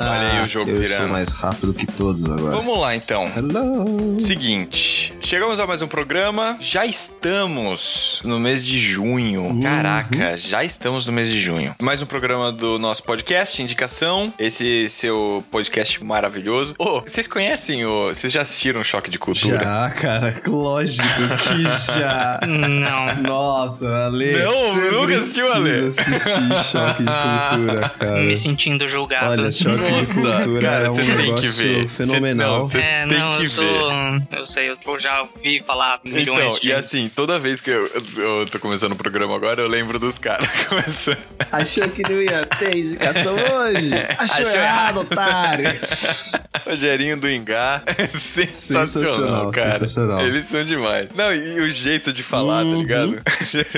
Olha aí o jogo Eu virando. sou mais rápido que todos agora. Vamos lá então. Hello. Seguinte, chegamos a mais um programa. Já estamos no mês de junho. Caraca, já estamos no mês de junho. Mais um programa do nosso podcast, Indicação. Esse seu podcast maravilhoso. Ô, vocês conhecem o. Vocês já assistiram o Choque de Cultura? Já, cara, lógico que já. Não. Nossa, Ale. Não, você nunca assistiu, Ale? assistir Choque de Cultura, cara. Me sentindo julgado. Olha, Choque de Nossa, Cultura cara, é um você tem que negócio ver. fenomenal. Você- não, é, tem não, que eu tô. Eu sei, eu já ouvi falar milhões Então, de e assim, toda vez que eu, eu tô começando o programa agora, eu lembro dos caras começando. Achou que não ia ter indicação hoje? Achou, Achou errado, otário. Rogerinho do Ingá. Sensacional, Sensacional, cara. sensacional. Eles são demais. Não, e, o jeito de falar, tá Uhum. ligado?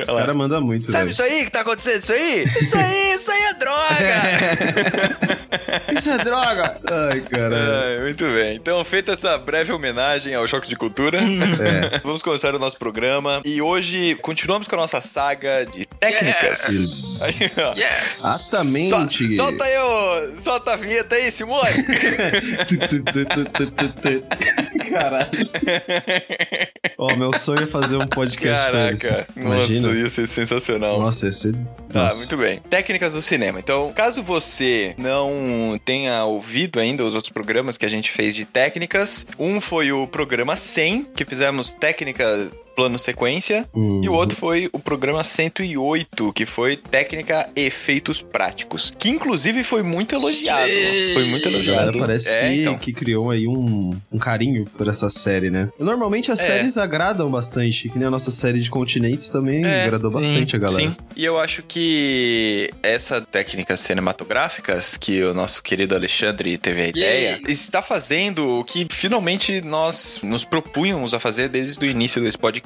Os caras mandam muito, Sabe velho. isso aí que tá acontecendo? Isso aí? Isso aí, isso aí é droga! Isso é droga! Ai, caralho. Ai, muito bem. Então, feita essa breve homenagem ao Choque de Cultura, É. vamos começar o nosso programa. E hoje continuamos com a nossa saga de técnicas. Isso. Aí, ó. Yes! Exatamente. So- solta aí, ô, solta a vinheta aí, Simone. Caralho. Ó, meu sonho é fazer um podcast com Caraca, eles. Imagina. nossa, ia ser sensacional. Nossa, ia ser... Tá, Nossa. muito bem. Técnicas do cinema. Então, caso você não tenha ouvido ainda os outros programas que a gente fez de técnicas, um foi o programa 100, que fizemos técnica plano sequência, Uhum. e o outro foi o programa 108, que foi técnica efeitos práticos, que inclusive foi muito elogiado. Foi muito Cara, elogiado. parece é, que, então. que criou aí um, um carinho por essa série, né? Normalmente as É. séries agradam bastante, que nem a nossa série de continentes também É, agradou bastante a galera. Sim, e eu acho que essa técnicas cinematográficas que o nosso querido Alexandre teve a ideia está fazendo o que finalmente nós nos propunhamos a fazer desde o início desse podcast,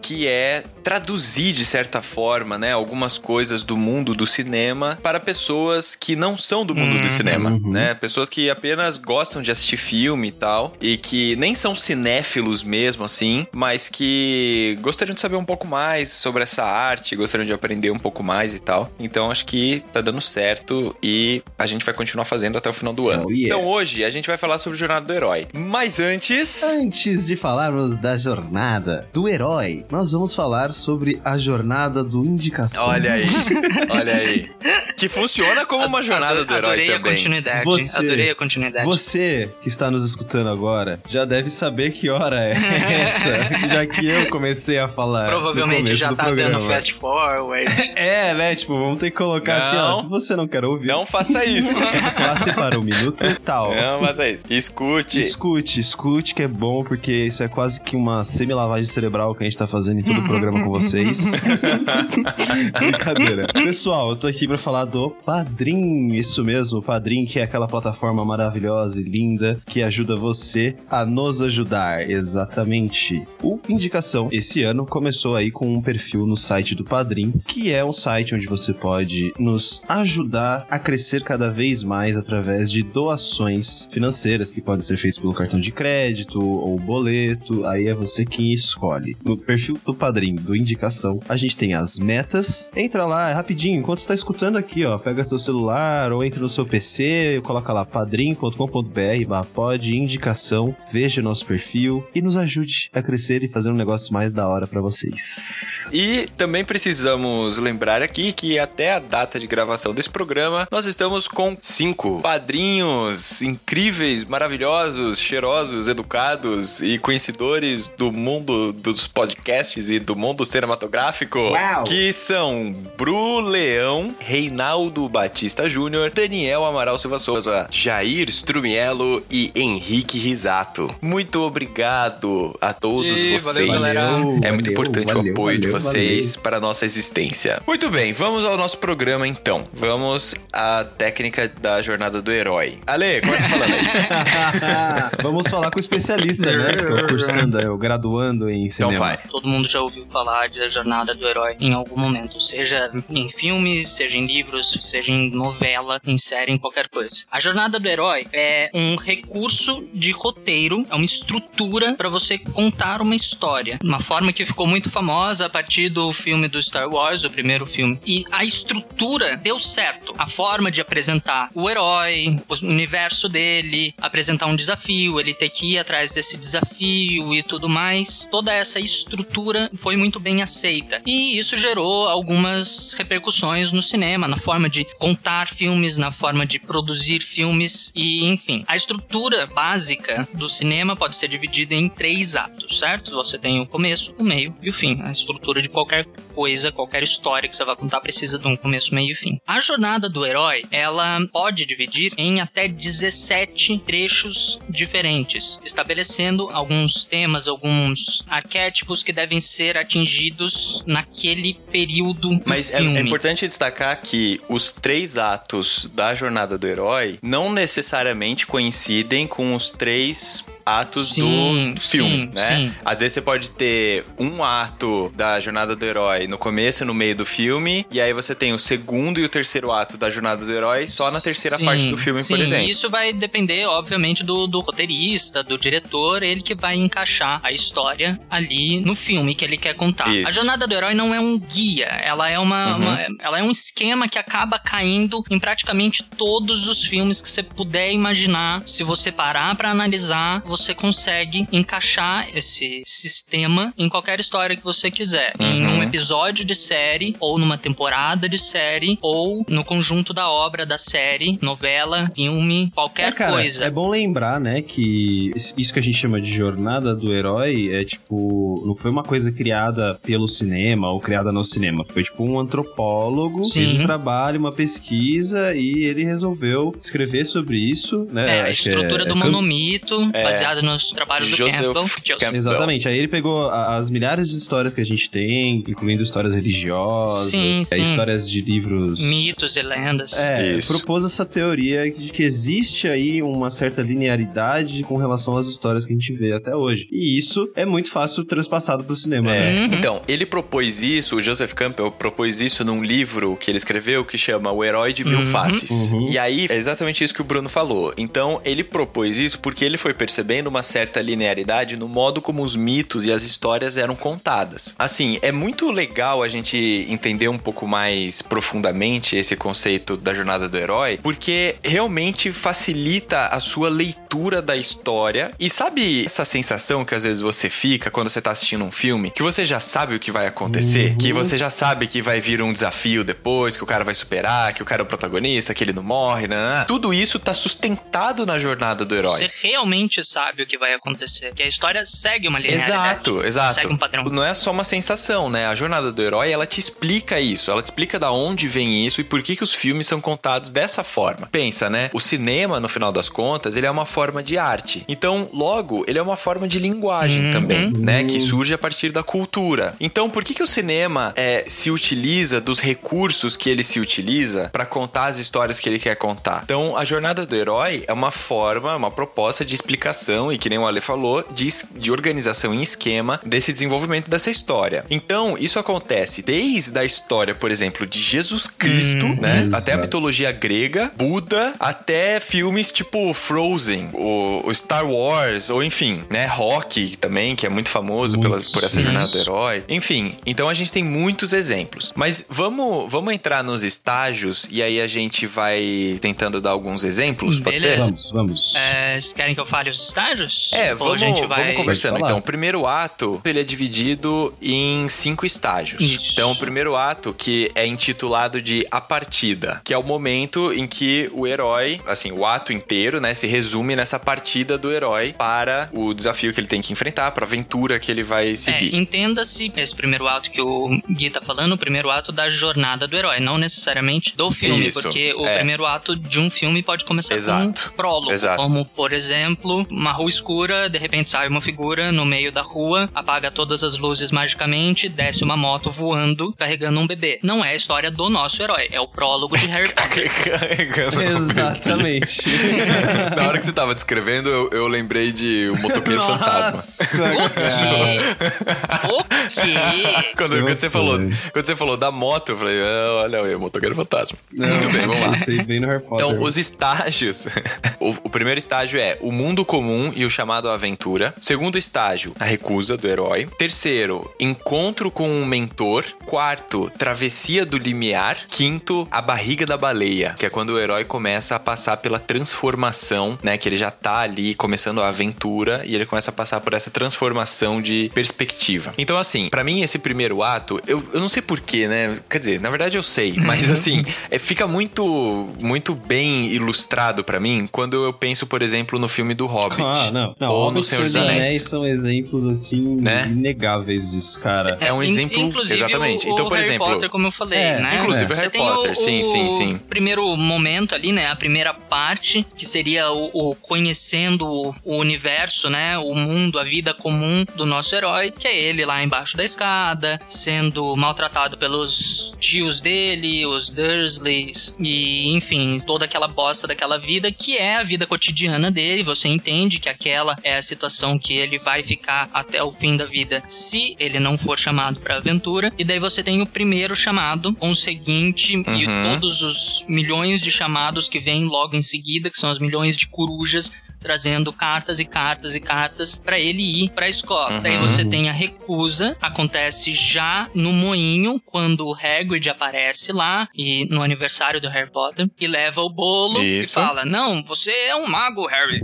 que é traduzir de certa forma, né, algumas coisas do mundo do cinema para pessoas que não são do mundo do cinema, uhum. né? Pessoas que apenas gostam de assistir filme e tal, e que nem são cinéfilos mesmo, assim, mas que gostariam de saber um pouco mais sobre essa arte, gostariam de aprender um pouco mais e tal. Então acho que tá dando certo e a gente vai continuar fazendo até o final do ano. Oh, yeah. Então hoje a gente vai falar sobre Jornada do Herói. Mas antes. Antes de falarmos da jornada do herói, nós vamos falar sobre a jornada do indicação. Olha aí, olha aí. Que funciona como uma jornada Ado- do herói Adorei a também. continuidade. Você- Adorei a continuidade. Você que está nos escutando agora já deve saber que hora é essa, já que eu comecei a falar. Provavelmente já tá programa. dando fast forward. É, né? Tipo, vamos ter que colocar assim, ó. Não. Se você não quer ouvir, Não faça isso. passe para o minuto e tal. Não faça isso. Escute. Escute, escute que é bom, porque isso é quase que uma semi-lavagem cerebral que a gente tá fazendo em todo o programa com vocês. Brincadeira. Pessoal, eu tô aqui pra falar do Padrim. Isso mesmo, o Padrim, que é aquela plataforma maravilhosa e linda que ajuda você a nos ajudar. Exatamente. O Indicação, esse ano, começou aí com um perfil no site do Padrim, que é um site onde você pode nos ajudar a crescer cada vez mais através de doações financeiras que podem ser feitas pelo cartão de crédito ou boleto. Aí é você quem escolhe. No perfil do Padrim, do Indicação, a gente tem as metas. Entra lá, é rapidinho, enquanto você tá escutando aqui, ó, pega seu celular ou entra no seu PC, coloca lá padrim.com.br, barra pod, indicação, veja nosso perfil e nos ajude a crescer e fazer um negócio mais da hora pra vocês. E também precisamos lembrar aqui que até a data de gravação desse programa, nós estamos com cinco padrinhos incríveis, maravilhosos, cheirosos, educados e conhecedores do mundo do dos podcasts e do mundo cinematográfico, Uau. que são Bru Leão, Reinaldo Batista Júnior, Daniel Amaral Silva Souza, Jair Strumiello e Henrique Risato. Muito obrigado a todos E vocês. valeu, galera. é muito Valeu, importante o valeu, apoio de valeu, vocês para a nossa existência. Muito bem, vamos ao nosso programa então. Vamos à técnica da jornada do herói. Ale, começa falando aí. Vamos falar com o especialista, né? O cursando, o graduando em Então cinema. vai. Todo mundo já ouviu falar da jornada do herói em algum momento, seja em filmes, seja em livros, seja em novela, em série, em qualquer coisa. A jornada do herói é um recurso de roteiro, é uma estrutura para você contar uma história, uma forma que ficou muito famosa a partir do filme do Star Wars, o primeiro filme. E a estrutura deu certo. A forma de apresentar o herói, o universo dele, apresentar um desafio, ele ter que ir atrás desse desafio e tudo mais. Toda essa estrutura foi muito bem aceita. E isso gerou algumas repercussões no cinema, na forma de contar filmes, na forma de produzir filmes e, enfim. A estrutura básica do cinema pode ser dividida em três atos, certo? Você tem o começo, o meio e o fim. A estrutura de qualquer coisa, qualquer história que você vai contar precisa de um começo, meio e fim. A jornada do herói, ela pode dividir em até 17 trechos diferentes, estabelecendo alguns temas, alguns arquétipos que devem ser atingidos naquele período do Mas é, filme. é importante destacar que os três atos da jornada do herói não necessariamente coincidem com os três atos Sim, do filme, sim, né? sim. Às vezes você pode ter um ato da jornada do herói no começo e no meio do filme, e aí você tem o segundo e o terceiro ato da jornada do herói só na terceira parte do filme, por exemplo. Isso vai depender, obviamente, do, do roteirista, do diretor, ele que vai encaixar a história ali no filme que ele quer contar. Isso. A jornada do herói não é um guia, ela é uma, Uhum. uma- ela é um esquema que acaba caindo em praticamente todos os filmes que você puder imaginar. Se você parar pra analisar, você consegue encaixar esse sistema em qualquer história que você quiser. Em Uhum. um episódio de série, ou numa temporada de série, ou no conjunto da obra da série, novela, filme, qualquer É, cara, coisa. é bom lembrar, né, que isso que a gente chama de jornada do herói é tipo, não foi uma coisa criada pelo cinema ou criada no cinema. Foi tipo um antropólogo, Sim. fez um trabalho, uma pesquisa e ele resolveu escrever sobre isso, né? É, a estrutura é- do é monomito, É. baseada nos trabalhos do Joseph Campbell. Campbell. Exatamente, aí ele pegou as milhares de histórias que a gente tem, incluindo histórias religiosas, Sim, é, sim. histórias de livros Mitos e lendas. É, Isso. propôs essa teoria de que existe aí uma certa linearidade com relação às histórias que a gente vê até hoje. E isso é muito fácil transpassado pro cinema, É, né? Uhum. Então, ele propôs isso, o Joseph Campbell propôs isso num livro que ele escreveu que chama O Herói de Mil Uhum. Faces. Uhum. E aí, é exatamente isso que o Bruno falou. Então, ele propôs isso porque ele foi percebendo uma certa linearidade no modo como os mitos e as histórias eram contadas. Assim, é muito legal a gente entender um pouco mais profundamente esse conceito da jornada do herói, porque realmente facilita a sua leitura da história. E sabe essa sensação que às vezes você fica quando você tá assistindo um filme, que você já sabe o que vai acontecer, que você já sabe que vai vir um desafio depois, que o cara vai superar, que o cara é o protagonista, que ele não morre, né? Tudo isso tá sustentado na jornada do herói. Você realmente sabe o que vai acontecer. Que a história segue uma linearidade. Exato, exato. Segue um padrão. Não é só uma sensação, né? A jornada do herói, ela te explica isso. Ela te explica da onde vem isso e por que, que os filmes são contados dessa forma. Pensa, né? O cinema, no final das contas, ele é uma forma de arte. Então, logo, ele é uma forma de linguagem Uhum. também, né? Que surge a partir da cultura. Então, por que, que o cinema é, se utiliza dos recursos que ele se utiliza para contar as histórias que ele quer contar? Então, a jornada do herói é uma forma, uma proposta de explicação e, que nem o Ale falou, de, de organização em esquema desse desenvolvimento dessa história. Então, isso acontece desde a história, por exemplo, de Jesus Cristo, Hum, né? exato. Até a mitologia grega, Buda, até filmes tipo Frozen, o, o Star Wars, ou enfim, né? Rock também, que é muito famoso pela, Muito, por essa jornada do herói. Enfim, então a gente tem muitos exemplos. Mas vamos, vamos entrar nos estágios e aí a gente vai tentando dar alguns exemplos, pode ser? Beleza. Vamos, vamos. É, vocês querem que eu fale os Pode estágios? É, Ou vamos, a gente vai... vamos conversando. Então, o primeiro ato, ele é dividido em cinco estágios. Isso. Então, o primeiro ato, que é intitulado de A Partida, que é o momento em que o herói, assim, o ato inteiro, né, se resume nessa partida do herói para o desafio que ele tem que enfrentar, para a aventura que ele vai É, seguir. entenda-se esse primeiro ato que o Gui tá falando, o primeiro ato da jornada do herói, não necessariamente do filme, Isso, porque o é. primeiro ato de um filme pode começar Exato, com um prólogo, exato. como, por exemplo, uma rua escura, de repente sai uma figura no meio da rua, apaga todas as luzes magicamente, desce uma moto voando, carregando um bebê. Não é a história do nosso herói, é o prólogo de Harry Potter. Carregando Exatamente. Na hora que você tava descrevendo, eu, eu lembrei de O Motoqueiro Fantasma. Nossa, O cara. quê? O quê? Quando, quando você falou, quando você falou da moto, eu falei, ah, olha aí, o Motoqueiro Fantasma. Não, Muito bem, vamos lá. Bem no Harry Potter. Então, os estágios. o, o primeiro estágio é o mundo comum e o chamado aventura. Segundo estágio, a recusa do herói. Terceiro, encontro com um mentor. Quarto, travessia do limiar. Quinto, a barriga da baleia, que é quando o herói começa a passar pela transformação, né? Que ele já tá ali começando a aventura e ele começa a passar por essa transformação de perspectiva. Então, assim, pra mim, esse primeiro ato, eu, eu não sei porquê, né? Quer dizer, na verdade eu sei, mas assim, é, fica muito, muito bem ilustrado pra mim quando eu penso, por exemplo, no filme do Hobbit. Ah, não. não ou Hobbit no Senhor dos Senhor Anéis. são exemplos, assim, Né? inegáveis disso, cara. É um in- exemplo- Inclusive, exatamente. O, Então, o por Harry exemplo- Potter, como eu falei, É, né? inclusive Você Harry Potter, o, sim, sim, o sim. primeiro momento ali, né? A primeira parte, que seria o, o conhecendo o, o universo, né? O mundo, a vida comum do nosso herói, que é ele lá embaixo da escada, sendo maltratado pelos tios dele, os Dursleys, e enfim, toda aquela bosta daquela vida, que é a vida cotidiana dele. Você entende que aquela é a situação que ele vai ficar até o fim da vida se ele não for chamado pra aventura. E daí você tem o primeiro chamado, com o seguinte, e Uhum. todos os milhões de chamados que vêm logo em seguida, que são as milhões de corujas trazendo cartas e cartas e cartas pra ele ir pra escola. Daí Uhum. você tem a recusa, acontece já no moinho, quando o Hagrid aparece lá e no aniversário do Harry Potter e leva o bolo Isso. e fala: "Não, você é um mago, Harry".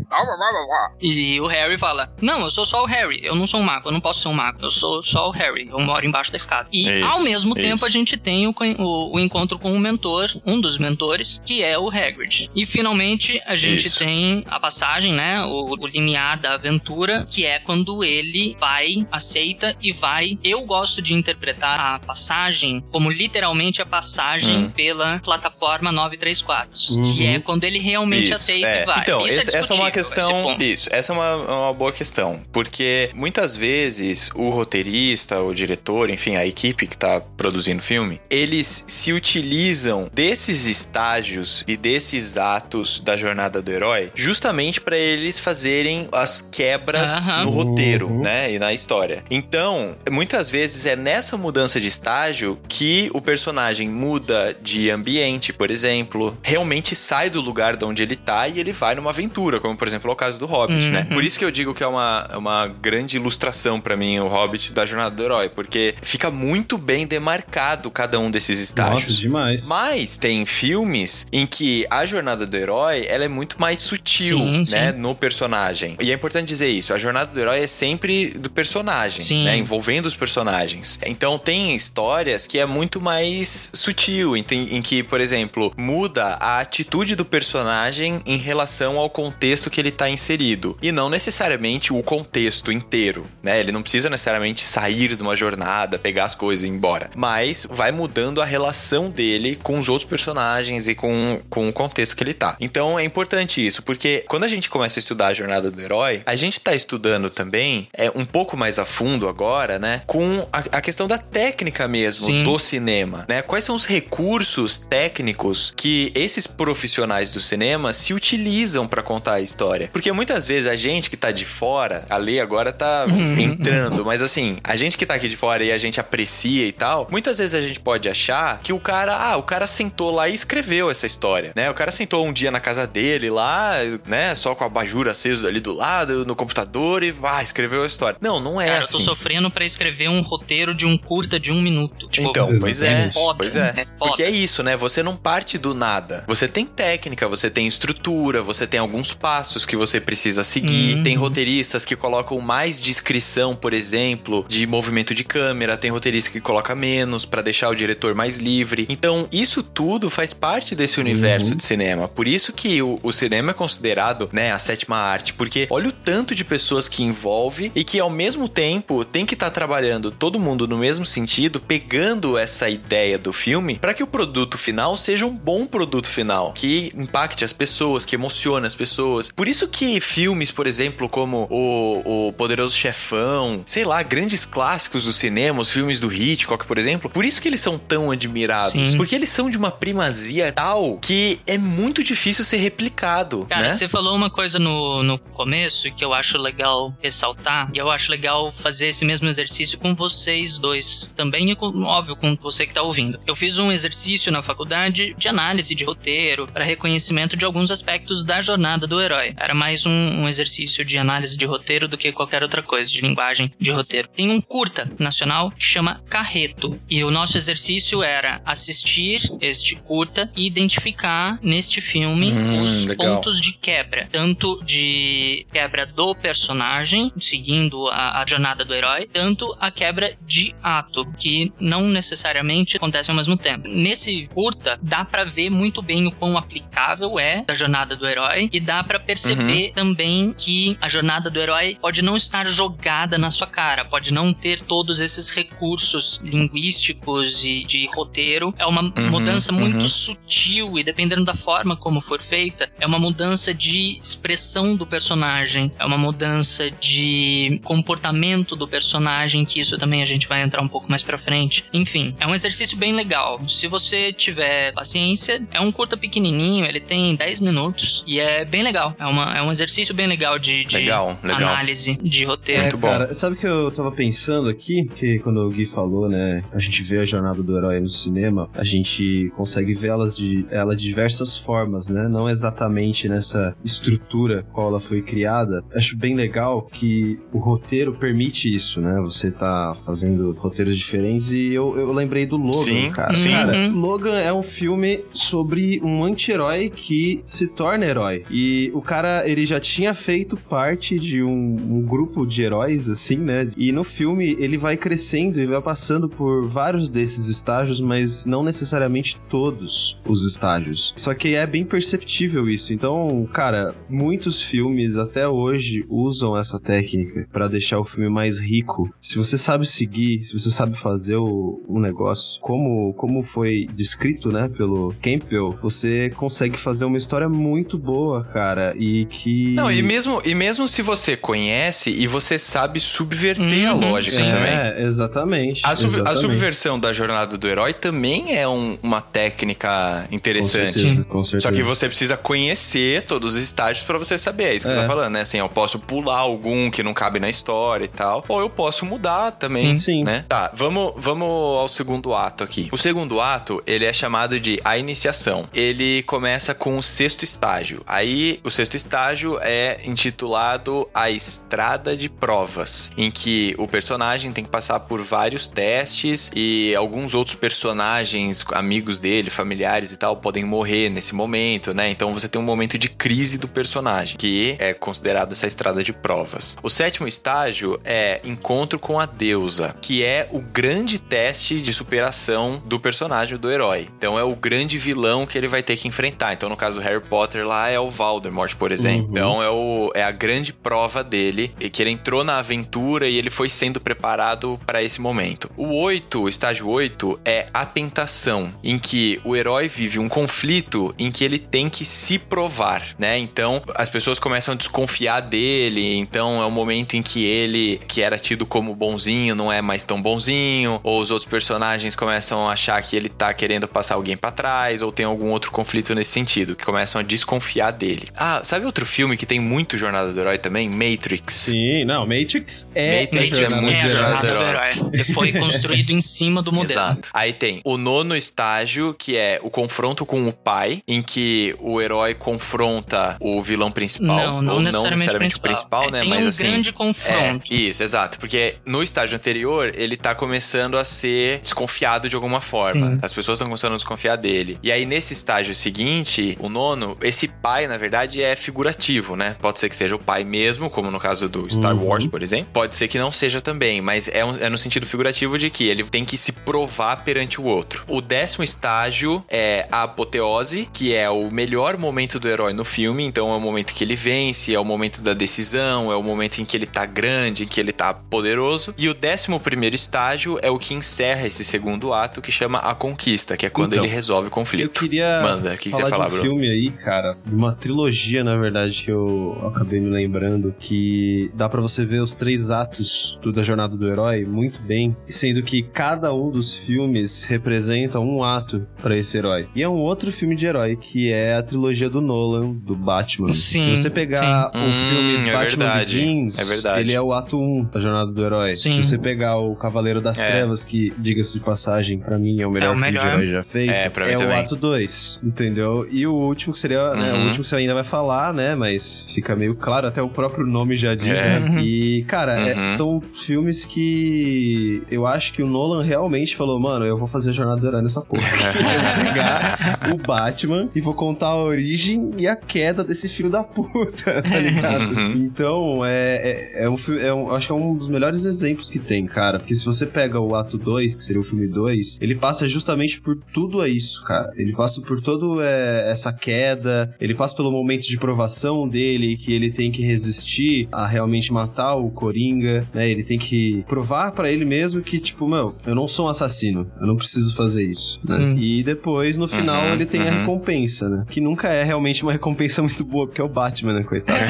E o Harry fala: "Não, eu sou só o Harry, eu não sou um mago, eu não posso ser um mago, eu sou só o Harry, eu moro embaixo da escada". E Isso, ao mesmo isso. tempo a gente tem o, o- o encontro com o mentor, um dos mentores, que é o Hagrid. E finalmente a gente Isso. tem a passagem, né? O, o limiar da aventura, que é quando ele vai, aceita e vai. Eu gosto de interpretar a passagem como literalmente a passagem Hum. pela plataforma 934, Uhum. que é quando ele realmente aceita é. e vai. Então, Isso esse- essa é uma questão. Isso, essa é uma, uma boa questão. Porque muitas vezes o roteirista, o diretor, enfim, a equipe que tá produzindo o filme, eles se utilizam desses estágios e desses atos da jornada do herói justamente pra eles fazerem as quebras Aham. no roteiro, Uhum. né? E na história. Então, muitas vezes é nessa mudança de estágio que o personagem muda de ambiente, por exemplo, realmente sai do lugar de onde ele tá e ele vai numa aventura, como por exemplo é o caso do Hobbit, Uhum. né? Por isso que eu digo que é uma, uma grande ilustração pra mim o Hobbit da jornada do herói, porque fica muito bem demarcado cada um desses estágios. Nossa, demais. Mas tem filmes em que a jornada do herói ela é muito mais sutil, Sim, né, sim. no personagem. E é importante dizer isso, a jornada do herói é sempre do personagem, Sim. né, envolvendo os personagens. Então tem histórias que é muito mais sutil, em, em que, por exemplo, muda a atitude do personagem em relação ao contexto que ele tá inserido e não necessariamente o contexto inteiro, né? Ele não precisa necessariamente sair de uma jornada, pegar as coisas e ir embora, mas vai mudando a relação dele com os outros personagens e com, com o contexto que ele tá. Então é importante isso, porque quando a gente começa a estudar a jornada do herói, a gente tá estudando também é um pouco mais a fundo agora, né, com a, a questão da técnica mesmo Sim. do cinema, né? Quais são os recursos técnicos que esses profissionais do cinema se utilizam pra contar a história? Porque muitas vezes a gente que tá de fora, a lei agora tá entrando, mas assim, a gente que tá aqui de fora e a gente aprecia e tal, muitas vezes a gente pode achar que o cara, ah, o cara sentou lá e escreveu essa história, né? O cara sentou um dia na casa dele lá, né, só com a abajur aceso ali do lado, no computador e, ah, escreveu a história. Não, não é Cara, assim. eu tô sofrendo pra escrever um roteiro de um curta de um minuto. Tipo, Então, pois é. Exatamente. foda, Pois é. é foda. Porque é isso, né? Você não parte do nada. Você tem técnica, você tem estrutura, você tem alguns passos que você precisa seguir. Uhum. Tem roteiristas que colocam mais descrição, por exemplo, de movimento de câmera. Tem roteirista que coloca menos para deixar o diretor mais livre. Então, isso tudo faz parte desse universo uhum. de cinema. Por isso que o, o, cinema é considerado, né, a sétima arte. Porque olha o tanto de pessoas que envolve e que ao mesmo tempo tem que estar tá trabalhando todo mundo no mesmo sentido, pegando essa ideia do filme para que o produto final seja um bom produto final, que impacte as pessoas, que emocione as pessoas. Por isso que filmes, por exemplo, como o, o Poderoso Chefão, sei lá, grandes clássicos do cinema, os filmes do Hitchcock, por exemplo, por isso que eles são tão admirados. Sim. Porque eles são de uma primazia tal que é muito difícil ser replicado. Cara, né? você falou uma coisa no, no começo que eu acho legal ressaltar, e eu acho legal fazer esse mesmo exercício com vocês dois também, e com, óbvio, com você que tá ouvindo. Eu fiz um exercício na faculdade de análise de roteiro para reconhecimento de alguns aspectos da jornada do herói. Era mais um, um exercício de análise de roteiro do que qualquer outra coisa, de linguagem de roteiro. Tem um curta nacional que chama Carreto, e o nosso exercício era assistir este curta e identificar neste filme hum, os legal. pontos de quebra, tanto de quebra do personagem, seguindo a, a jornada do herói, tanto a quebra de ato, que não necessariamente acontece ao mesmo tempo. Nesse curta, dá para ver muito bem o quão aplicável é a jornada do herói e dá para perceber uhum. também que a jornada do herói pode não estar jogada na sua cara, pode não ter todos esses recursos linguísticos e de roteiro. É uma uhum, mudança muito uhum. sutil e dependendo da forma como for feita, é uma mudança de expressão do personagem, é uma mudança de comportamento do personagem, que isso também a gente vai entrar um pouco mais para frente. Enfim, é um exercício bem legal. Se você tiver paciência, é um curta pequenininho, ele tem 10 minutos e é bem legal. É, uma, é um exercício bem legal de, de legal, legal. análise de roteiro. Muito bom. Cara, sabe que eu tava pensando aqui? Que quando o Gui falou, né, a gente vê a jornada do herói no cinema, a gente consegue ver elas de, ela de diversas formas, né? Não exatamente nessa estrutura qual ela foi criada. Acho bem legal que o roteiro permite isso, né? Você tá fazendo roteiros diferentes e eu, eu lembrei do Logan, sim, cara. Sim. Cara, uhum. Logan é um filme sobre um anti-herói que se torna herói. E o cara, ele já tinha feito parte de um, um grupo de heróis, assim, né? E no filme ele vai crescendo e vai passando por vários desses estágios, mas não necessariamente todos os estágios. Só que é bem perceptível isso. Então, cara, muitos filmes até hoje usam essa técnica para deixar o filme mais rico. Se você sabe seguir, se você sabe fazer o, o negócio como, como foi descrito, né, pelo Campbell, você consegue fazer uma história muito boa, cara, e que... Não, e mesmo, e mesmo se você conhece e você sabe subverter uhum, a lógica é, também. É, exatamente, a, sub, exatamente. a subversão da jornada do herói também é um, uma técnica interessante. Com certeza, com certeza. Só que você precisa conhecer todos os estágios para você saber. É isso que é. você tá falando, né? Assim, eu posso pular algum que não cabe na história e tal. Ou eu posso mudar também, Sim. né? Tá, vamos, vamos ao segundo ato aqui. O segundo ato, ele é chamado de a iniciação. Ele começa com o sexto estágio. Aí, o sexto estágio é intitulado A Estrada de Provas, em que o personagem tem que passar por vários testes e alguns outros personagens, amigos dele, familiares e tal, podem morrer nesse momento, né? Então você tem um momento de crise do personagem, que é considerado essa estrada de provas. O sétimo estágio é encontro com a deusa, que é o grande teste de superação do personagem do herói. Então é o grande vilão que ele vai ter que enfrentar. Então no caso do Harry Potter lá é o Voldemort, por exemplo. Uhum. Então é, o, é a grande prova dele e que ele entrou na aventura e ele foi sendo preparado para esse momento. O 8, o estágio 8 é a tentação, em que o herói vive um conflito em que ele tem que se provar, né? Então as pessoas começam a desconfiar dele, então é o momento em que ele, que era tido como bonzinho, não é mais tão bonzinho, ou os outros personagens começam a achar que ele tá querendo passar alguém para trás, ou tem algum outro conflito nesse sentido, que começam a desconfiar dele. Ah, sabe outro filme que tem muito Jornada do Herói também? Matrix. Sim, não, Matrix é Matrix é muito é Jornada, do, herói. Ele foi construído em cima do modelo. Exato. Aí tem o nono estágio, que é o confronto com o pai, em que o herói confronta o vilão principal. Não, não, necessariamente, não necessariamente principal, principal é, né? Tem Mas um assim. grande confronto. É, isso, exato. Porque no estágio anterior, ele tá começando a ser desconfiado de alguma forma. Sim. As pessoas estão começando a desconfiar dele. E aí, nesse estágio seguinte, o nono, esse pai, na verdade, é figurativo. Figurativo, né? Pode ser que seja o pai mesmo, como no caso do Star Uhum. Wars, por exemplo. Pode ser que não seja também, mas é, um- é no sentido figurativo de que ele tem que se provar perante o outro. O décimo estágio é a apoteose, que é o melhor momento do herói no filme. Então é o momento que ele vence, é o momento da decisão, é o momento em que ele tá grande, em que ele tá poderoso. E o décimo primeiro estágio é o que encerra esse segundo ato, que chama a conquista, que é quando Então, ele resolve o conflito. Eu queria Manda, que, que você falar falar, de um Bruno? filme aí, cara, de uma trilogia, na verdade, que eu acabei me lembrando, que dá pra você ver os três atos do, da jornada do herói muito bem, sendo que cada um dos filmes representa um ato pra esse herói. E é um outro filme de herói, que é a trilogia do Nolan, do Batman. Sim, Se você pegar sim. o Hum, filme é Batman verdade, Begins, é verdade. ele é o ato 1 da jornada do herói. Sim. Se você pegar o Cavaleiro das É. Trevas, que, diga-se de passagem, pra mim é o melhor É o filme melhor. de herói já feito, É, pra mim é o ato 2, entendeu? E o último que seria, né, Uhum. o último que você ainda vai falar, né, mas fica meio claro, até o próprio nome já diz, É. né? E, cara, é- Uhum. são filmes que eu acho que o Nolan realmente falou, mano, eu vou fazer a jornada do herói nessa porra. eu vou pegar o Batman e vou contar a origem e a queda desse filho da puta, tá ligado? Uhum. Então, é, é, é um filme, é um, acho que é um dos melhores exemplos que tem, cara. Porque se você pega o ato 2, que seria o filme 2, ele passa justamente por tudo isso, cara. Ele passa por todo é, essa queda, ele passa pelo momento de provação dele, que ele tem que resistir a realmente matar o Coringa, né? Ele tem que provar pra ele mesmo que, tipo, meu, eu não sou um assassino, eu não preciso fazer isso, né? E depois, no final, Uhum, ele tem a uhum. recompensa, né? Que nunca é realmente uma recompensa muito boa, porque é o Batman, né, coitado?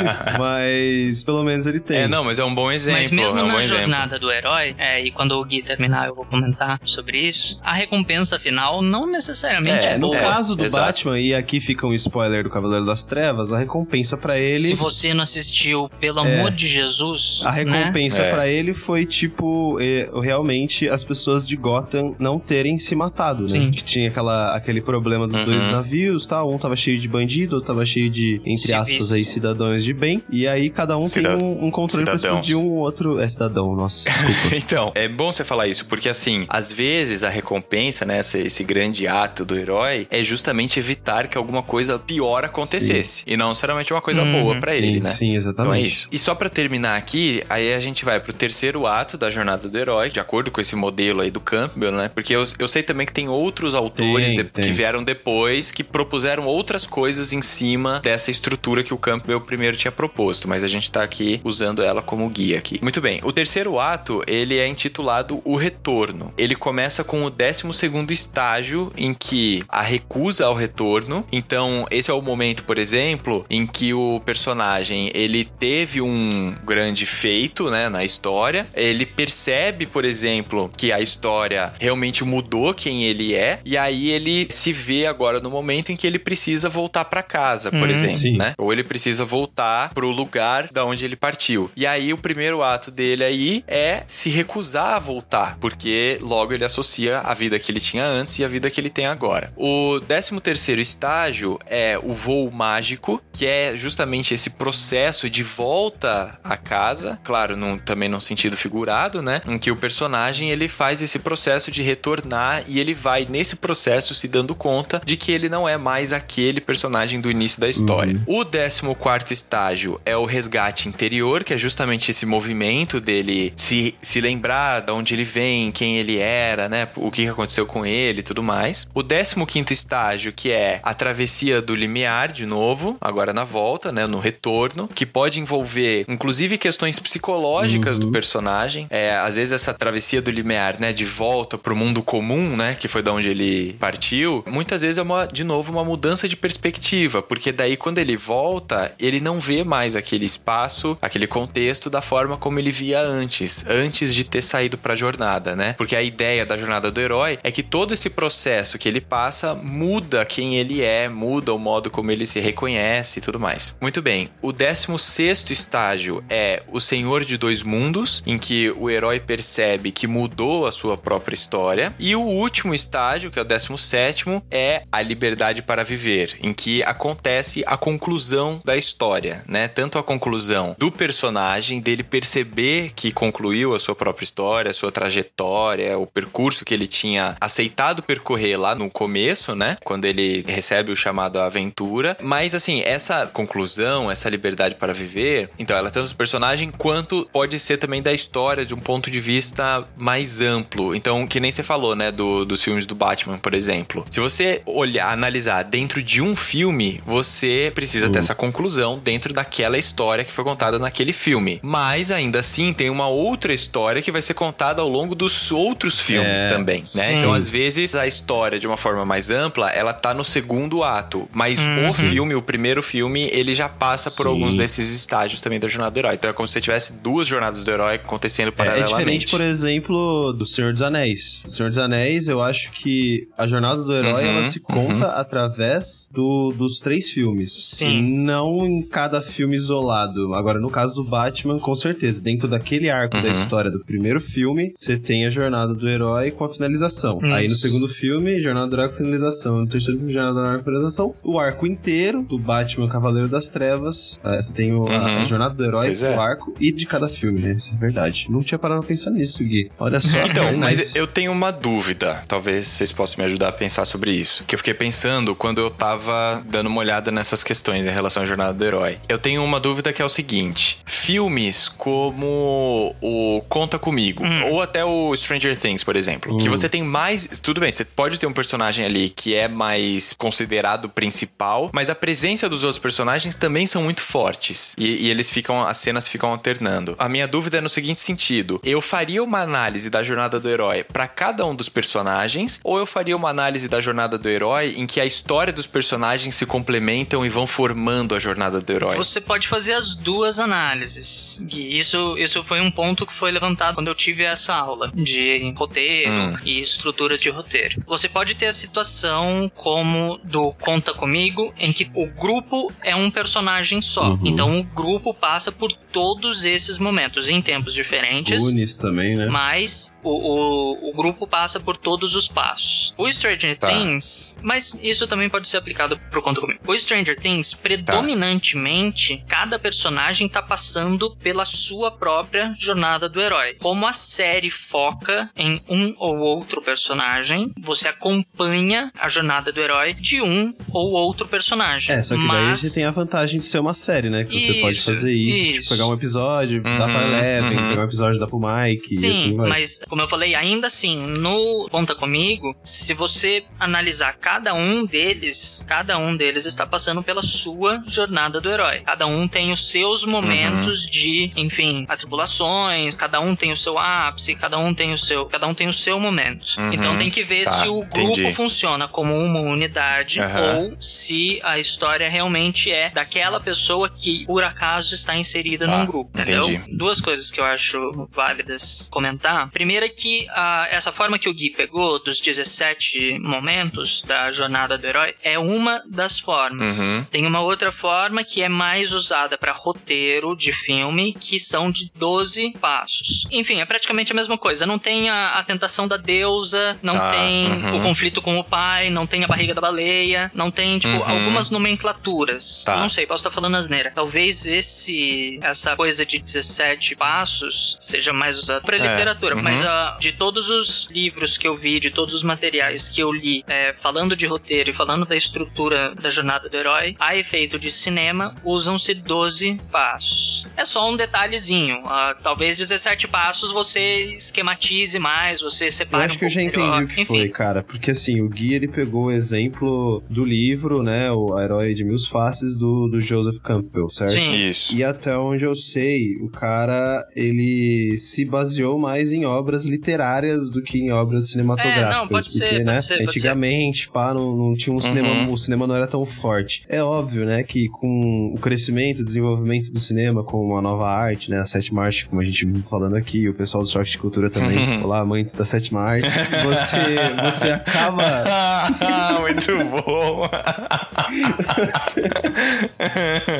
Mas, mas pelo menos ele tem. É, não, mas é um bom exemplo. Mas mesmo é um na bom exemplo. jornada do herói, é, e quando o Gui terminar eu vou comentar sobre isso, a recompensa final não necessariamente É, é, No boa. caso do exato. Batman, e aqui fica um spoiler do Cavaleiro das Trevas, a recompensa pra ele. Se você não assistiu, pelo É. amor de Jesus, A né? recompensa É. pra ele foi, tipo, eh, realmente as pessoas de Gotham não terem se matado, né? Sim. Que tinha aquela, aquele problema dos Uhum. dois navios, tá? Um tava cheio de bandido, outro tava cheio de, entre Civis. aspas, aí, cidadãos de bem. E aí cada um Cida- tem um, um controle pra cidadãos. explodir um outro... É cidadão, nossa, desculpa. Então, é bom você falar isso, porque assim, às vezes a recompensa, né, esse, esse grande ato do herói, é justamente evitar que alguma coisa pior acontecesse. E não necessariamente uma coisa Uhum. boa pra sim, ele, né? Sim, Então é exatamente. isso. E só pra terminar aqui, aí a gente vai pro terceiro ato da jornada do herói, de acordo com esse modelo aí do Campbell, né? Porque eu, eu sei também que tem outros autores Tem, de- tem. que vieram depois que propuseram outras coisas em cima dessa estrutura que o Campbell primeiro tinha proposto, mas a gente tá aqui usando ela como guia aqui. Muito bem. O terceiro ato, ele é intitulado O Retorno. Ele começa com o 12 segundo estágio em que a recusa ao retorno. Então, esse é o momento, por exemplo, em que o personagem, ele teve um grande feito, né, na história. Ele percebe, por exemplo, que a história realmente mudou quem ele é, e aí ele se vê agora no momento em que ele precisa voltar pra casa, por Uhum. exemplo, Sim. né? Ou ele precisa voltar pro lugar da onde ele partiu. E aí o primeiro ato dele aí é se recusar a voltar, porque logo ele associa a vida que ele tinha antes e a vida que ele tem agora. O 13 terceiro estágio é o voo mágico, que é justamente esse processo de volta à casa, claro, num, também num sentido figurado, né? Em que o personagem ele faz esse processo de retornar e ele vai nesse processo se dando conta de que ele não é mais aquele personagem do início da história. O 14 estágio é o resgate interior, que é justamente esse movimento dele se, se lembrar de onde ele vem, quem ele era, né? O que aconteceu com ele e tudo mais. O 15 estágio, que é a travessia do limiar, de novo, agora na volta, né? No retorno, que pode envolver, inclusive, questões psicológicas do personagem. É, às vezes essa travessia do limiar, né? De volta pro mundo comum, né? Que foi da onde ele partiu. Muitas vezes é uma, de novo, uma mudança de perspectiva, porque daí quando ele volta, ele não vê mais aquele espaço, aquele contexto da forma como ele via antes, antes de ter saído pra jornada, né? Porque a ideia da jornada do herói é que todo esse processo que ele passa muda quem ele é, muda o modo como ele se reconhece e tudo mais. Muito bem. O 16 estágio é o Senhor de Dois Mundos, em que o herói percebe que mudou a sua própria história. E o último estágio, que é o 17, é a liberdade para viver, em que acontece a conclusão da história, né? Tanto a conclusão do personagem, dele perceber que concluiu a sua própria história, a sua trajetória, o percurso que ele tinha aceitado percorrer lá no começo, né? Quando ele recebe o chamado à aventura. Mas, assim, essa essa conclusão, essa liberdade para viver, então ela é tanto do personagem quanto pode ser também da história de um ponto de vista mais amplo. Então, que nem você falou, né, do, dos filmes do Batman, por exemplo. Se você olhar, analisar dentro de um filme, você precisa ter essa conclusão dentro daquela história que foi contada naquele filme. Mas ainda assim, tem uma outra história que vai ser contada ao longo dos outros filmes É, também, né? sim. Então, às vezes, a história, de uma forma mais ampla, ela tá no segundo ato. Mas Uhum. o filme, o primeiro filme, ele já passa por Sim. alguns desses estágios também da jornada do herói. Então é como se você tivesse duas jornadas do herói acontecendo É, é paralelamente. diferente, por exemplo, do Senhor dos Anéis. O Senhor dos Anéis, eu acho que a jornada do herói Uhum, ela se conta através do- dos três filmes. Sim. Não em cada filme isolado. Agora, no caso do Batman, com certeza, dentro daquele arco da Uhum. história do primeiro filme, você tem a jornada do herói com a finalização. Aí no Isso. segundo filme, jornada do herói com finalização. No terceiro filme, jornada do herói com finalização. O arco inteiro do Batman Cavaleiro das Trevas. eh, Você tem o- a, Uhum. a jornada do herói, Pois é. o arco e de cada filme, né? Isso é verdade. Não tinha parado pra pensar nisso, Gui. Olha só. Então, mas Mas- eu tenho uma dúvida. Talvez vocês possam me ajudar a pensar sobre isso. Que eu fiquei pensando quando eu tava dando uma olhada nessas questões em relação à jornada do herói. Eu tenho uma dúvida que é o seguinte: filmes como o Conta Comigo, ou até o Stranger Things, por exemplo, que você tem mais. Tudo bem, você pode ter um personagem ali que é mais considerado principal, mas a presença dos outros personagens também são muito fortes. E, e eles ficam. As cenas ficam alternando. A minha dúvida é no seguinte sentido: eu faria uma análise da jornada do herói pra cada um dos personagens, ou eu faria uma análise da jornada do herói em que a história dos personagens se complementam e vão formando a jornada do herói? Você pode fazer as duas análises. Gui. Isso, isso foi um ponto que foi levantado quando eu tive essa aula de roteiro Hum. e estruturas de roteiro. Você pode ter a situação como do Conta Comigo, em que o grupo é um personagem só. Uhum. Então o grupo passa por todos esses momentos em tempos diferentes. Goonies também, né? Mas o, o, o grupo passa por todos os passos. O Stranger Tá. Things, mas isso também pode ser aplicado pro conta comigo. O Stranger Things, predominantemente, cada personagem tá passando pela sua própria jornada do herói. Como a série foca em um ou outro personagem, você acompanha a jornada do herói de um ou outro personagem. É, só que daí mas... você tem a vantagem de ser uma série, né? Que você pode Isso, fazer isso, tipo, isso. pegar um episódio, dar pra Uhum, Eleven, uhum. pegar um episódio, dar pro Mike, e Sim, assim vai. mas como eu falei, ainda assim, no Conta Comigo, se você analisar cada um deles, cada um deles está passando pela sua jornada do herói. Cada um tem os seus momentos Uhum. de, enfim, atribulações, cada um tem o seu ápice, cada um tem o seu, cada um tem o seu momento. Uhum. Então tem que ver Tá, se o grupo entendi. funciona como uma unidade Aham. ou se a história realmente é daquela pessoa que por acaso está inserida Tá, num grupo, entendeu? entendi. duas coisas que eu acho válidas comentar. Primeiro é que ah, essa forma que o Gui pegou dos 17 momentos da jornada do herói é uma das formas. Uhum. Tem uma outra forma que é mais usada para roteiro de filme, que são de 12 passos. Enfim, é praticamente a mesma coisa. Não tem a, a tentação da deusa, não Tá, tem uhum. o conflito com o pai, não tem a barriga da baleia, não tem, tipo, Uhum. algumas nomenclaturas. Tá. Não sei, posso estar falando asneira. Talvez esse essa coisa de 17 passos seja mais usado para É, literatura, uhum. mas de todos os livros que eu vi, de todos os materiais que eu li, é, falando de roteiro e falando da estrutura da jornada do herói, a efeito de cinema, usam-se 12 passos. É só um detalhezinho. ah, talvez 17 passos você esquematize mais, você Eu separe acho um que eu já entendi melhor. o que Enfim, foi, cara. Porque assim, o Gui ele pegou o exemplo do livro, né? O Herói de Mil Faces do, do Joseph Campbell, certo? Sim. Isso. E até onde eu sei, o cara ele se baseou mais em obras literárias do que em obras cinematográficas. É, não, pode porque, ser, pode né, ser, pode antigamente, pá, não, não tinha um Uhum. cinema, o cinema não era tão forte. É óbvio, né, que com o crescimento, o desenvolvimento do cinema, com a nova arte, né, a sétima arte, como a gente vive falando aqui, o pessoal do Choque de Cultura também, olá, amantes da sétima arte, você, você acaba Muito bom.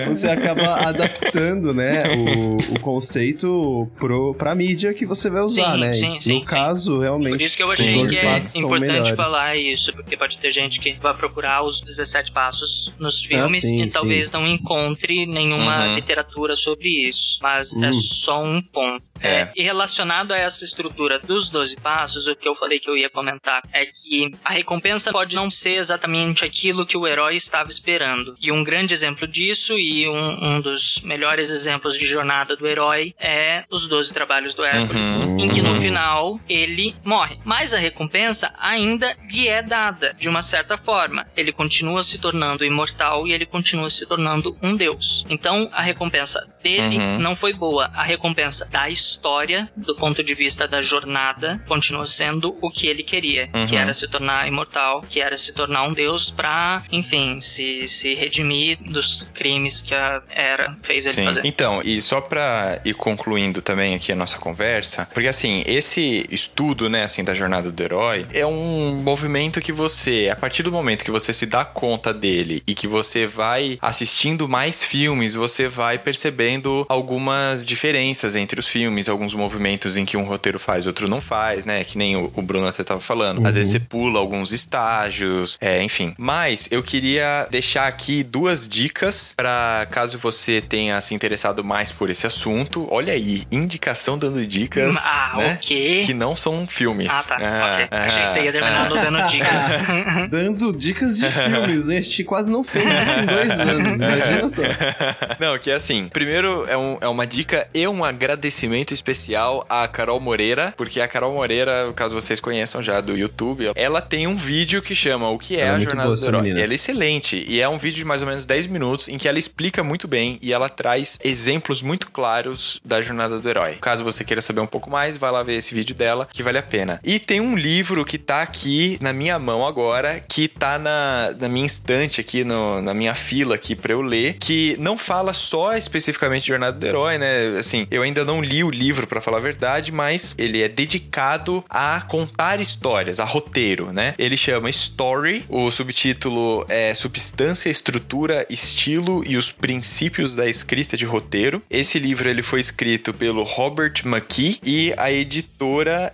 você acaba adaptando, né, o, o conceito pro, pra mídia que você vai usar, Sim, né? sim, no sim, caso, realmente. Por isso que eu achei 12 que é importante falar isso, porque pode ter gente que vai procurar os 17 passos nos filmes Ah, sim, e talvez não encontre nenhuma Uhum. literatura sobre isso. Mas Hum. é só um ponto. É. É, e relacionado a essa estrutura dos 12 passos, o que eu falei que eu ia comentar é que a recompensa pode não ser exatamente aquilo que o herói estava esperando. E um grande exemplo disso, e um, um dos melhores exemplos de jornada do herói, é os 12 trabalhos do Hércules. Uhum. Em que no Uhum. Final ele morre. Mas a recompensa ainda lhe é dada, de uma certa forma. Ele continua se tornando imortal e ele continua se tornando um deus. Então a recompensa dele Uhum. não foi boa. A recompensa da história, do ponto de vista da jornada, continua sendo o que ele queria, Uhum. que era se tornar imortal, que era se tornar um deus pra, enfim, se, se redimir dos crimes que a Era fez ele Sim. fazer. Então, e só pra ir concluindo também aqui a nossa conversa, porque assim, esse estudo, né, assim, da jornada do herói, é um movimento que você, a partir do momento que você se dá conta dele e que você vai assistindo mais filmes, você vai percebendo algumas diferenças entre os filmes, alguns movimentos em que um roteiro faz, outro não faz, né, que nem o, o Bruno até tava falando. Às vezes você pula alguns estágios, é, enfim. Mas eu queria deixar aqui duas dicas para caso você tenha se interessado mais por esse assunto. Olha aí, indicação dando dicas, Ah, né? ok. Que não são filmes. Ah, tá. ok. ah, Achei que você ia terminar dando dicas. Dando dicas de filmes? A gente quase não fez isso em dois anos, imagina só. Não, que é assim. Primeiro é, um- é uma dica e um agradecimento especial à Carol Moreira, porque a Carol Moreira, caso vocês conheçam já do YouTube, ela tem um vídeo que chama O que é Ela é a Jornada do Herói. Ela é excelente e é um vídeo de mais ou menos 10 minutos em que ela explica muito bem e ela traz exemplos muito claros da Jornada do Herói. Caso você queira saber um pouco mais, vai lá ver esse vídeo dela, que vale a pena. E tem um livro que tá aqui na minha mão agora, que tá na, na minha estante aqui, no- na minha fila aqui pra eu ler, que não fala só especificamente de Jornada do Herói, né? Assim, eu ainda não li o livro, pra falar a verdade, mas ele é dedicado a contar histórias, a roteiro, né? Ele chama Story, o subtítulo é Substância, Estrutura, Estilo e os Princípios da Escrita de Roteiro. Esse livro ele foi escrito pelo Robert McKee e a editora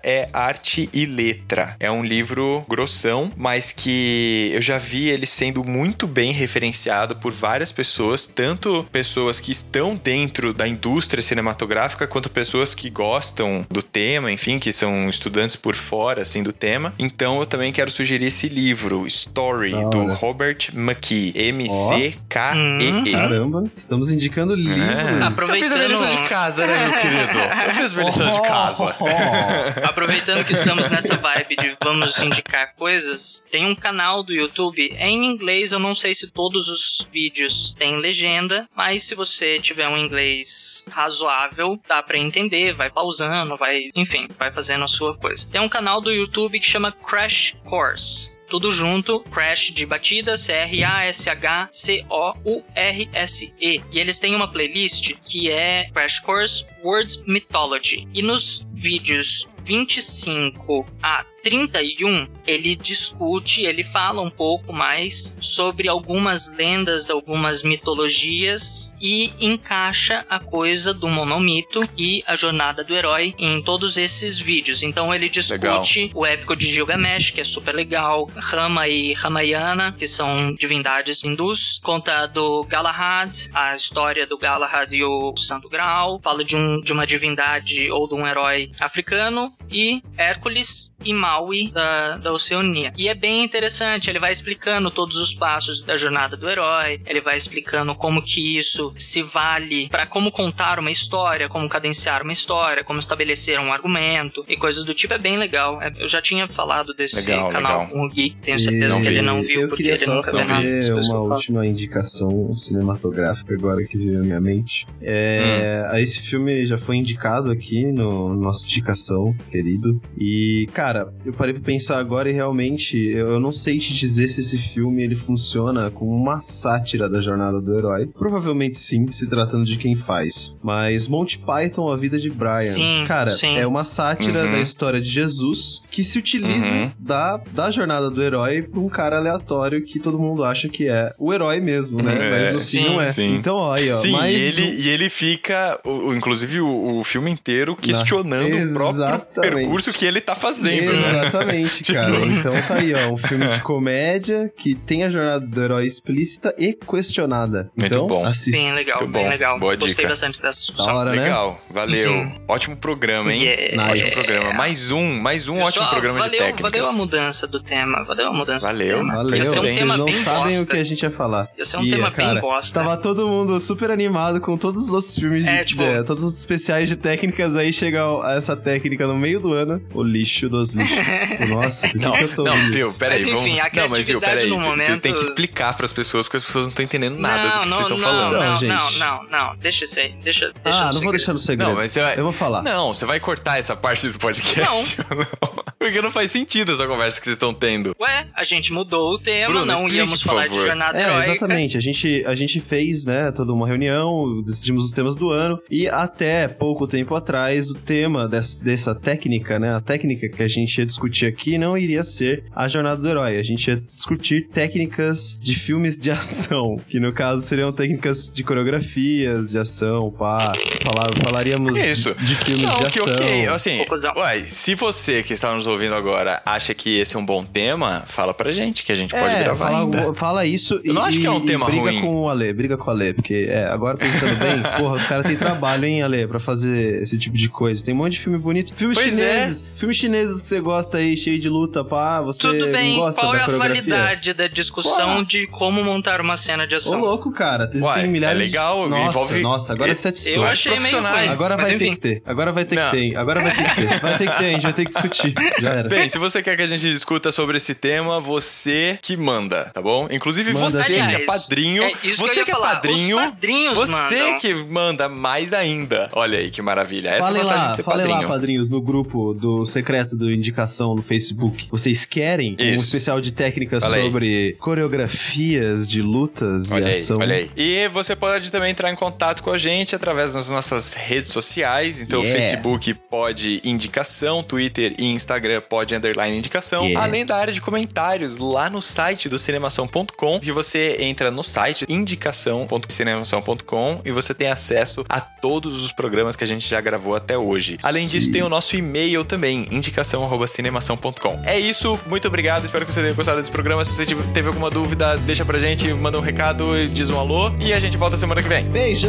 é Arte e Letra. É um livro grossão, mas que eu já vi ele sendo muito bem referenciado por várias pessoas, tanto pessoas que estão dentro da indústria cinematográfica, quanto pessoas que gostam do tema, enfim, que são estudantes por fora, assim, do tema. Então eu também quero sugerir esse livro, Story, do. Robert McKee, M-C-K-E-E. Caramba, estamos indicando livros. É. Aproveitando- Eu fiz a minha lição de casa, né, meu querido? Eu fiz a minha lição de casa. Aproveitando que estamos nessa vibe de vamos indicar coisas, tem um canal do YouTube em inglês. Eu não sei se todos os vídeos têm legenda, mas se você tiver um inglês razoável, dá pra entender, vai pausando, vai, enfim, vai fazendo a sua coisa. Tem um canal do YouTube que chama Crash Course. Tudo junto, Crash de batida, C-R-A-S-H-C-O-U-R-S-E. E eles têm uma playlist que é Crash Course World Mythology. E nos vídeos 25 a 31, ele discute, ele fala um pouco mais sobre algumas lendas, algumas mitologias e encaixa a coisa do monomito e a jornada do herói em todos esses vídeos. Então ele discute o épico de Gilgamesh, que é super legal, Rama e Ramayana, que são divindades hindus, conta do Galahad, a história do Galahad e o Santo Graal, fala de, um, de uma divindade ou de um herói africano e Hércules e Maui da, da Oceania. E é bem interessante, ele vai explicando todos os passos da jornada do herói, ele vai explicando como que isso se vale para como contar uma história, como cadenciar uma história, como estabelecer um argumento e coisas do tipo. É bem legal. É- eu já tinha falado desse Legal, canal legal. com o Gui, tenho certeza que ele não viu eu porque queria ele só nunca vê nada. uma última indicação cinematográfica agora que veio à minha mente. É, Hum. Esse filme já foi indicado aqui no nossa indicação querido. E, cara, eu parei pra pensar agora e realmente eu não sei te dizer se esse filme ele funciona como uma sátira da jornada do herói. Provavelmente sim, se tratando de quem faz. Mas Monty Python, A Vida de Brian, Sim, cara, sim. é uma sátira Uhum. da história de Jesus que se utiliza Uhum. da, da jornada do herói pra um cara aleatório que todo mundo acha que é o herói mesmo, né? É, Mas no fim sim, não é. sim. Então, ó, aí, ó. Sim, e ele, um- e ele fica, o- inclusive, o, o filme inteiro questionando o próprio percurso que ele tá fazendo, né? Exatamente, cara. Então tá aí, ó. Um filme de comédia que tem a jornada do herói explícita e questionada. Muito então, bom. assista. Bem legal, Muito bem bom. legal. Boa Gostei dica. bastante dessa Da discussão. hora, né? Legal, valeu. Sim. Ótimo programa, hein? Yeah. Nice. Ótimo programa. Mais um, mais um ótimo Pessoal, programa valeu, de técnicas. Valeu a mudança do tema. Valeu a mudança Valeu. do tema. Valeu. Ser um Vocês não bem sabem bosta. o que a gente ia falar. Ia ser um tema cara, bem bosta. Tava todo mundo super animado com todos os outros filmes de. É, tipo- é, todos os especiais de técnicas. Aí chega a essa técnica no meio do ano. O lixo dos lixos. Nossa, por Não, que eu tô não, viu, peraí, Mas, vamos... enfim, a não, mas viu, criatividade peraí, vocês momento- têm que explicar pras pessoas, porque as pessoas não estão entendendo nada do não, que vocês não, estão não, falando. Então, não, gente. não, não, não. Deixa isso aí. Deixa, deixa Ah, no não vou deixar no segredo. Não, mas você vai... Eu vou falar. Não, você vai cortar essa parte do podcast não? Porque não faz sentido essa conversa que vocês estão tendo. Ué, a gente mudou o tema, Bruno, não explique, íamos falar de favor. jornada É, heróica. exatamente. A gente, a gente fez, né, toda uma reunião, decidimos os temas do ano, e até pouco tempo atrás, o tema des- dessa técnica, né, a técnica que a gente ia discutir aqui não iria ser a jornada do herói. A gente ia discutir técnicas de filmes de ação, que no caso seriam técnicas de coreografias de ação, pá. Falar, falaríamos Que isso? de, de filmes Não, de que ação. ok. Assim, uai, se você que está nos ouvindo agora acha que esse é um bom tema, fala pra gente, que a gente pode É, gravar fala, ainda. fala isso e, Eu não acho que é um e tema briga ruim. com o Ale, briga com o Ale, porque é, agora pensando bem, porra, os caras têm trabalho, hein, Ale, pra fazer esse tipo de coisa. Tem um monte de filme bonito. Filmes Pois chineses, filmes chineses que você gosta aí, cheio de luta, pá, você Tudo bem, não gosta qual da é a coreografia? validade da discussão Ué. de como montar uma cena de Ô, ação? louco, cara, existem Uai, milhares é legal, de... Nossa, envolve- nossa, agora você Eu atiçou. achei meio. Agora vai enfim. ter que ter, agora vai ter Não. que ter, agora vai ter que ter. Vai ter que ter, a gente vai ter que discutir. Já era. Bem, se você quer que a gente discuta sobre esse tema, você que manda, tá bom? Inclusive Manda você sim. que é padrinho, é isso que eu você ia que é falar, os padrinho, padrinhos você mandam. que manda mais ainda. Olha aí que maravilha. Essa Falem é a vantagem lá, de ser falem padrinho. lá, padrinhos, no grupo do secreto do Indicação no Facebook. Vocês querem um Isso. especial de técnicas Fala aí. sobre coreografias de lutas Olha e aí, ação? olha aí. E você pode também entrar em contato com a gente através das nossas redes sociais. Então, Yeah. Facebook pode indicação, Twitter e Instagram pode underline indicação. Yeah. Além da área de comentários lá no site do cinemação.com, que você entra no site indicação.cinemação.com e você tem acesso a todos os programas que a gente já gravou até hoje. Além disso, Sim. tem o nosso e-mail também, indicação@cinemação.com. É isso, muito obrigado, espero que você tenha gostado desse programa. Se você teve alguma dúvida, deixa pra gente, manda um recado, diz um alô e a gente volta semana que vem. Beijo!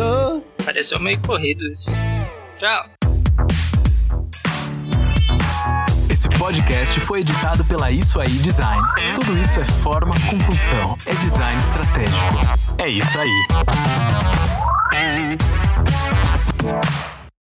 Pareceu meio corrido isso. Tchau. Esse podcast foi editado pela Isso Aí Design. Tudo isso é forma com função. É design estratégico. É isso aí. Bye.